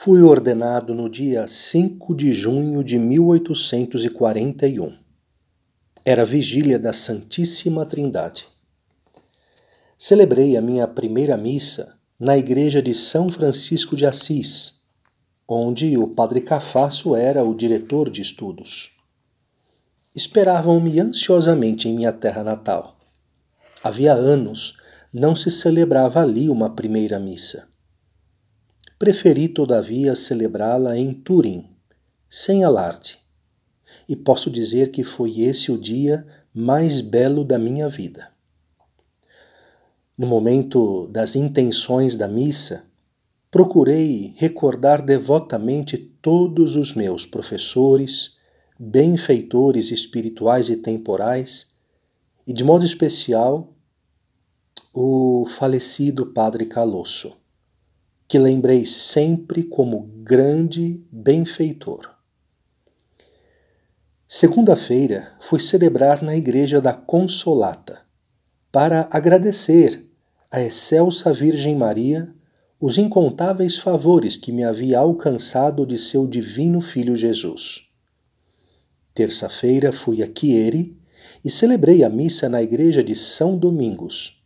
Fui ordenado no dia 5 de junho de 1841. Era vigília da Santíssima Trindade. Celebrei a minha primeira missa na igreja de São Francisco de Assis, onde o padre Cafasso era o diretor de estudos. Esperavam-me ansiosamente em minha terra natal. Havia anos não se celebrava ali uma primeira missa. Preferi, todavia, celebrá-la em Turim, sem alarde. E posso dizer que foi esse o dia mais belo da minha vida. No momento das intenções da missa, procurei recordar devotamente todos os meus professores, benfeitores espirituais e temporais, e de modo especial o falecido Padre Calosso que lembrei sempre como grande benfeitor. Segunda-feira fui celebrar na Igreja da Consolata para agradecer à excelsa Virgem Maria os incontáveis favores que me havia alcançado de seu divino Filho Jesus. Terça-feira fui a Chieri e celebrei a missa na igreja de São Domingos,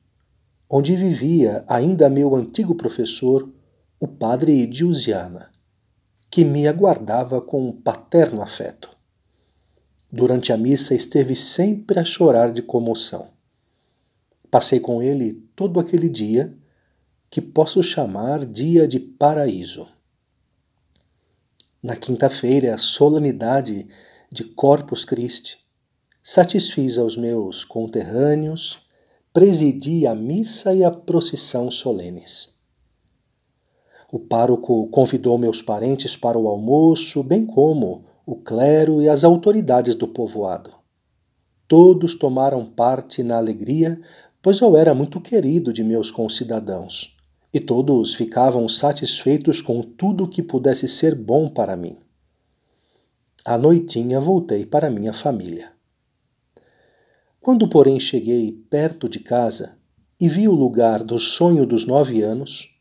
onde vivia ainda meu antigo professor, o padre Diusiana, que me aguardava com um paterno afeto. Durante a missa esteve sempre a chorar de comoção. Passei com ele todo aquele dia que posso chamar dia de paraíso. Na quinta-feira, a solenidade de Corpus Christi, satisfiz aos meus conterrâneos, presidi a missa e a procissão solenes. O pároco convidou meus parentes para o almoço, bem como o clero e as autoridades do povoado. Todos tomaram parte na alegria, pois eu era muito querido de meus concidadãos, e todos ficavam satisfeitos com tudo que pudesse ser bom para mim. À noitinha voltei para minha família. Quando, porém, cheguei perto de casa e vi o lugar do sonho dos nove anos,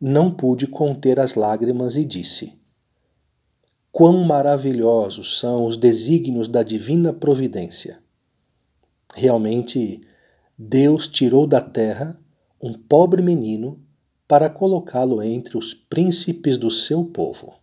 não pude conter as lágrimas e disse: Quão maravilhosos são os desígnios da divina providência! Realmente, Deus tirou da terra um pobre menino para colocá-lo entre os príncipes do seu povo.